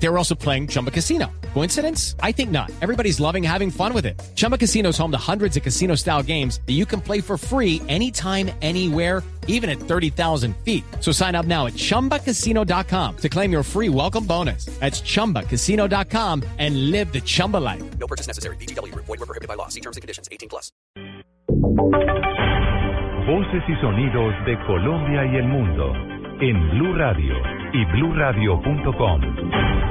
They were also playing Chumba Casino. Coincidence? I think not. Everybody's loving having fun with it. Chumba Casino is home to hundreds of casino style games that you can play for free anytime, anywhere, even at 30,000 feet. So sign up now at chumbacasino.com to claim your free welcome bonus. That's chumbacasino.com and live the Chumba life. No purchase necessary. BGW. Void were prohibited by law. See terms and conditions. 18 plus. Voces y sonidos de Colombia y el mundo en Blue Radio y bluradio.com,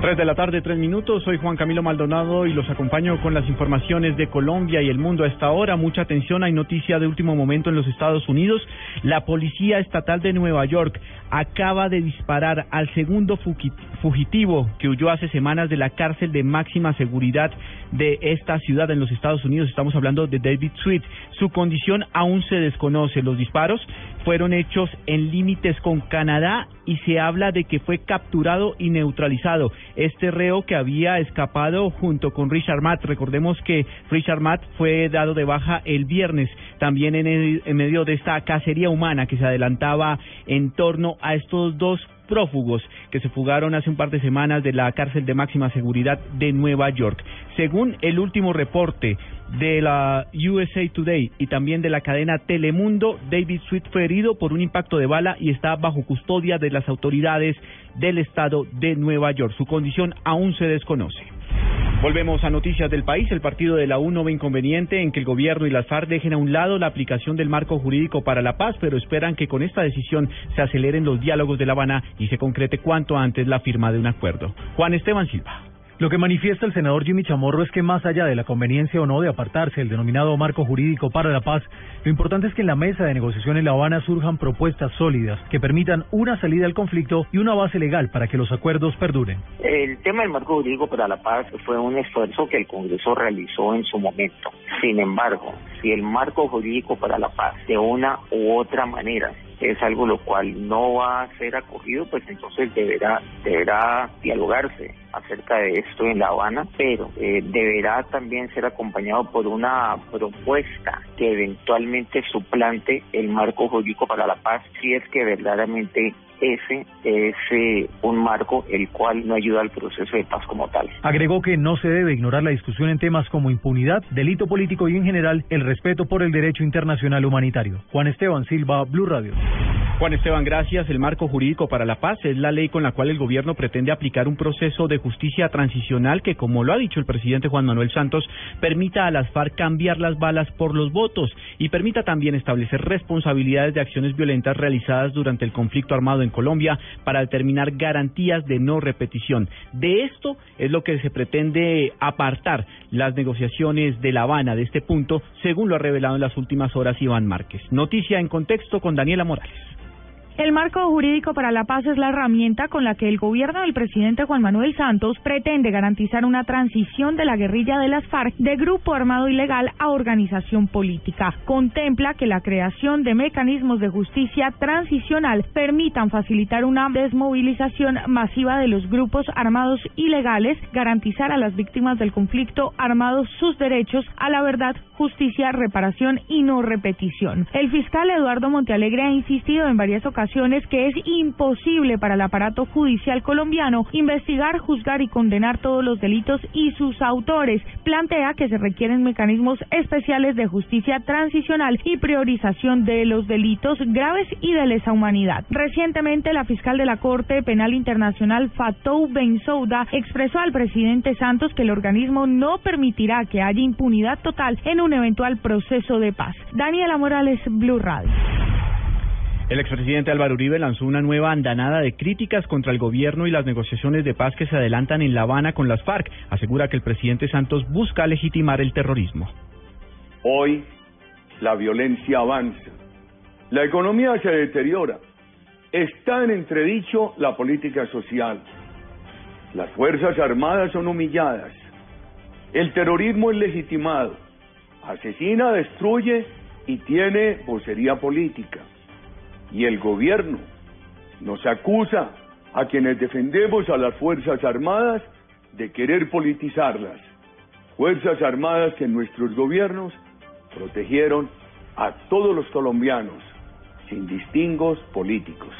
3 de la tarde, 3 minutos. Soy Juan Camilo Maldonado y los acompaño con las informaciones de Colombia y el mundo a esta hora. Mucha atención, hay noticia de último momento en los Estados Unidos. La Policía Estatal de Nueva York acaba de disparar al segundo fugitivo que huyó hace semanas de la cárcel de máxima seguridad de esta ciudad en los Estados Unidos. Estamos hablando de David Sweet. Su condición aún se desconoce. Los disparos fueron hechos en límites con Canadá y se habla de que fue capturado y neutralizado este reo que había escapado junto con Richard Matt. Recordemos que Richard Matt fue dado de baja el viernes también en, en medio de esta cacería humana que se adelantaba en torno a estos dos prófugos que se fugaron hace un par de semanas de la cárcel de máxima seguridad de Nueva York. Según el último reporte de la USA Today y también de la cadena Telemundo, David Sweet fue herido por un impacto de bala y está bajo custodia de las autoridades del estado de Nueva York. Su condición aún se desconoce. Volvemos a noticias del país. El partido de la U no ve inconveniente en que el gobierno y las FARC dejen a un lado la aplicación del marco jurídico para la paz, pero esperan que con esta decisión se aceleren los diálogos de La Habana y se concrete cuanto antes la firma de un acuerdo. Juan Esteban Silva. Lo que manifiesta el senador Jimmy Chamorro es que más allá de la conveniencia o no de apartarse del denominado marco jurídico para la paz, lo importante es que en la mesa de negociación en La Habana surjan propuestas sólidas que permitan una salida al conflicto y una base legal para que los acuerdos perduren. El tema del marco jurídico para la paz fue un esfuerzo que el Congreso realizó en su momento. Sin embargo, si el marco jurídico para la paz de una u otra manera es algo lo cual no va a ser acogido, pues entonces deberá deberá dialogarse acerca de esto en La Habana, pero eh, deberá también ser acompañado por una propuesta que eventualmente suplante el marco jurídico para la paz, si es que verdaderamente ese es eh, un marco el cual no ayuda al proceso de paz como tal. Agregó que no se debe ignorar la discusión en temas como impunidad, delito político y en general el respeto por el derecho internacional humanitario. Juan Esteban Silva, Blue Radio. Juan Esteban, gracias. El marco jurídico para la paz es la ley con la cual el gobierno pretende aplicar un proceso de justicia transicional que, como lo ha dicho el presidente Juan Manuel Santos, permita a las FARC cambiar las balas por los votos y permita también establecer responsabilidades de acciones violentas realizadas durante el conflicto armado en Colombia para determinar garantías de no repetición. De esto es lo que se pretende apartar las negociaciones de La Habana de este punto, según lo ha revelado en las últimas horas Iván Márquez. Noticia en contexto con Daniela Morales. El marco jurídico para la paz es la herramienta con la que el gobierno del presidente Juan Manuel Santos pretende garantizar una transición de la guerrilla de las FARC de grupo armado ilegal a organización política. Contempla que la creación de mecanismos de justicia transicional permitan facilitar una desmovilización masiva de los grupos armados ilegales, garantizar a las víctimas del conflicto armado sus derechos a la verdad, justicia, reparación y no repetición. El fiscal Eduardo Montealegre ha insistido en varias ocasiones que es imposible para el aparato judicial colombiano investigar, juzgar y condenar todos los delitos y sus autores. Plantea que se requieren mecanismos especiales de justicia transicional y priorización de los delitos graves y de lesa humanidad. Recientemente, la fiscal de la Corte Penal Internacional Fatou Bensouda expresó al presidente Santos que el organismo no permitirá que haya impunidad total en un eventual proceso de paz. Daniela Morales, Blue Radio. El expresidente Álvaro Uribe lanzó una nueva andanada de críticas contra el gobierno y las negociaciones de paz que se adelantan en La Habana con las FARC. Asegura que el presidente Santos busca legitimar el terrorismo. Hoy la violencia avanza, la economía se deteriora, está en entredicho la política social, las Fuerzas Armadas son humilladas, el terrorismo es legitimado, asesina, destruye y tiene vocería política y el gobierno nos acusa a quienes defendemos a las Fuerzas Armadas de querer politizarlas. Fuerzas Armadas que nuestros gobiernos protegieron a todos los colombianos, sin distingos políticos.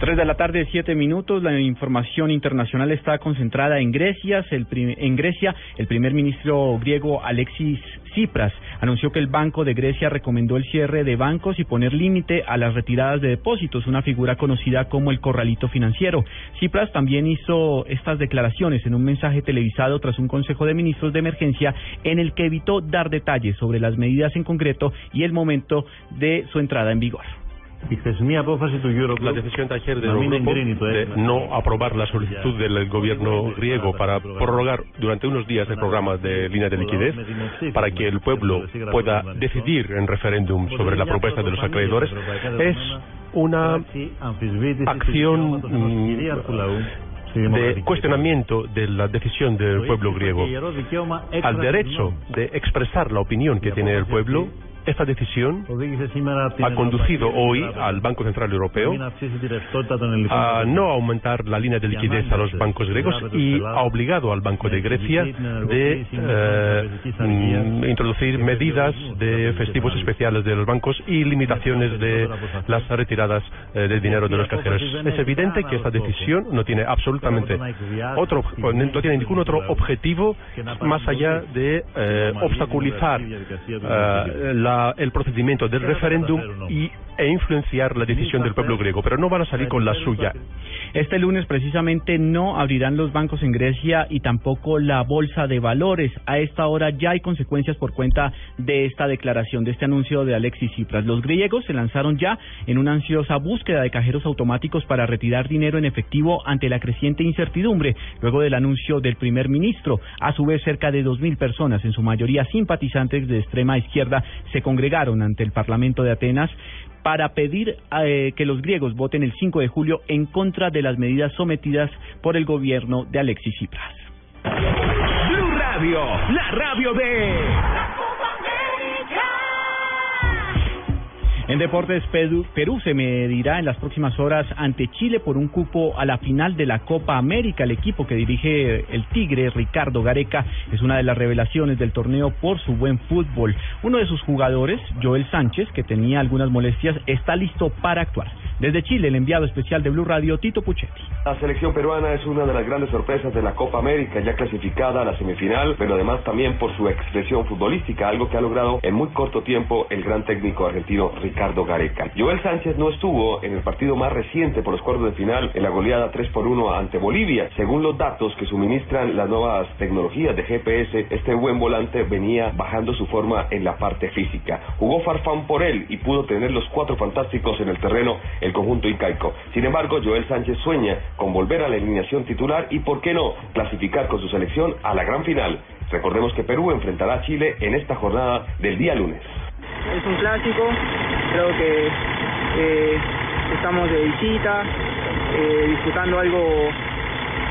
Tres de la tarde, siete minutos. La información internacional está concentrada en Grecia. El en Grecia, el primer ministro griego Alexis Tsipras anunció que el Banco de Grecia recomendó el cierre de bancos y poner límite a las retiradas de depósitos, una figura conocida como el corralito financiero. Tsipras también hizo estas declaraciones en un mensaje televisado tras un Consejo de Ministros de Emergencia en el que evitó dar detalles sobre las medidas en concreto y el momento de su entrada en vigor. La decisión de ayer del Eurogrupo de no aprobar la solicitud del gobierno griego para prorrogar durante unos días el programa de línea de liquidez para que el pueblo pueda decidir en referéndum sobre la propuesta de los acreedores. es una acción de cuestionamiento de la decisión del pueblo griego. al derecho de expresar la opinión que tiene el pueblo esta decisión ha conducido hoy al Banco Central Europeo a no aumentar la línea de liquidez a los bancos griegos y ha obligado al Banco de Grecia de eh, mm, introducir medidas de festivos especiales de los bancos y limitaciones de las retiradas eh, de dinero de los cajeros. Es evidente que esta decisión no tiene absolutamente otro, no tiene ningún otro objetivo más allá de eh, obstaculizar la el procedimiento del referéndum y, e influenciar la decisión del pueblo griego, pero no van a salir con la suya. Este lunes precisamente no abrirán los bancos en Grecia y tampoco la bolsa de valores. A esta hora ya hay consecuencias por cuenta de esta declaración, de este anuncio de Alexis Tsipras. Los griegos se lanzaron ya en una ansiosa búsqueda de cajeros automáticos para retirar dinero en efectivo ante la creciente incertidumbre luego del anuncio del primer ministro. A su vez, cerca de 2.000 personas, en su mayoría simpatizantes de extrema izquierda, se congregaron ante el Parlamento de Atenas para pedir eh, que los griegos voten el 5 de julio en contra de las medidas sometidas por el gobierno de Alexis Tsipras. Blue Radio, la radio de En deportes, Perú, se medirá en las próximas horas ante Chile por un cupo a la final de la Copa América. El equipo que dirige el Tigre, Ricardo Gareca, es una de las revelaciones del torneo por su buen fútbol. Uno de sus jugadores, Joel Sánchez, que tenía algunas molestias, está listo para actuar. Desde Chile, el enviado especial de Blue Radio, Tito Puchetti. La selección peruana es una de las grandes sorpresas de la Copa América, ya clasificada a la semifinal, pero además también por su expresión futbolística, algo que ha logrado en muy corto tiempo el gran técnico argentino Ricardo Gareca. Joel Sánchez no estuvo en el partido más reciente por los cuartos de final en la goleada 3 por 1 ante Bolivia. Según los datos que suministran las nuevas tecnologías de GPS, este buen volante venía bajando su forma en la parte física. Jugó Farfán por él y pudo tener los cuatro fantásticos en el terreno el conjunto incaico. Sin embargo, Joel Sánchez sueña con volver a la alineación titular y, por qué no, clasificar con su selección a la gran final. Recordemos que Perú enfrentará a Chile en esta jornada del día lunes. Es un clásico, creo que eh, estamos de visita, eh, disfrutando algo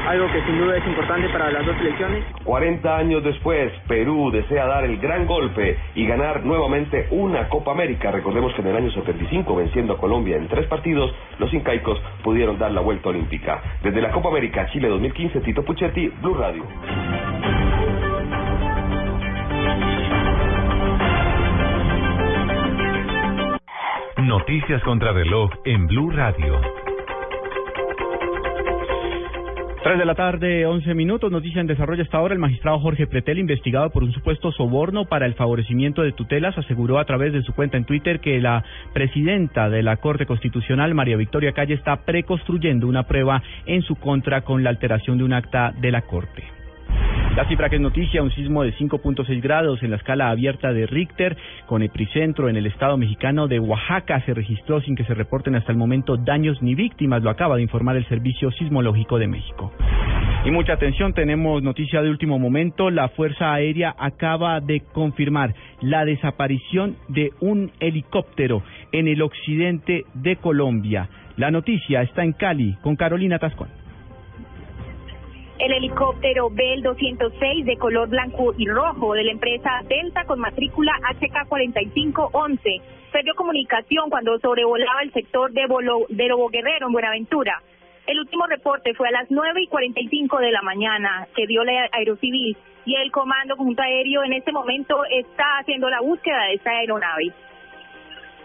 algo que sin duda es importante para las dos selecciones. 40 años después, Perú desea dar el gran golpe y ganar nuevamente una Copa América. Recordemos que en el año 75, venciendo a Colombia en tres partidos, los incaicos pudieron dar la vuelta olímpica. Desde la Copa América Chile 2015, Tito Puchetti, Blue Radio. Noticias contra reloj en Blue Radio. 3 de la tarde, 11 minutos. Noticia en desarrollo hasta ahora. El magistrado Jorge Pretel, investigado por un supuesto soborno para el favorecimiento de tutelas, aseguró a través de su cuenta en Twitter que la presidenta de la Corte Constitucional, María Victoria Calle, está preconstruyendo una prueba en su contra con la alteración de un acta de la Corte. La cifra que es noticia, un sismo de 5.6 grados en la escala abierta de Richter con epicentro en el estado mexicano de Oaxaca se registró sin que se reporten hasta el momento daños ni víctimas, lo acaba de informar el Servicio Sismológico de México. Y mucha atención, tenemos noticia de último momento. La Fuerza Aérea acaba de confirmar la desaparición de un helicóptero en el occidente de Colombia. La noticia está en Cali con Carolina Tascón. El helicóptero Bell 206 de color blanco y rojo de la empresa Delta con matrícula HK4511 perdió comunicación cuando sobrevolaba el sector de, Bolo, de Lobo Guerrero en Buenaventura. El último reporte fue a las 9 y 45 de la mañana que dio la Aerocivil y el Comando Conjunto Aéreo en este momento está haciendo la búsqueda de esta aeronave.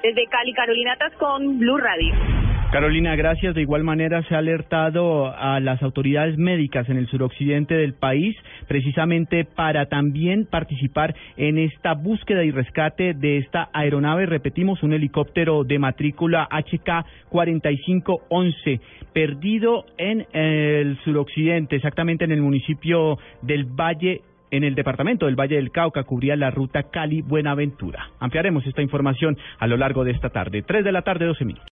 Desde Cali, Carolina Tascón, Blue Radio. Carolina, gracias. De igual manera se ha alertado a las autoridades médicas en el suroccidente del país precisamente para también participar en esta búsqueda y rescate de esta aeronave. Repetimos, un helicóptero de matrícula HK-4511 perdido en el suroccidente, exactamente en el municipio del Valle en el departamento del Valle del Cauca cubría la ruta Cali-Buenaventura. Ampliaremos esta información a lo largo de esta tarde. Tres de la tarde, doce minutos.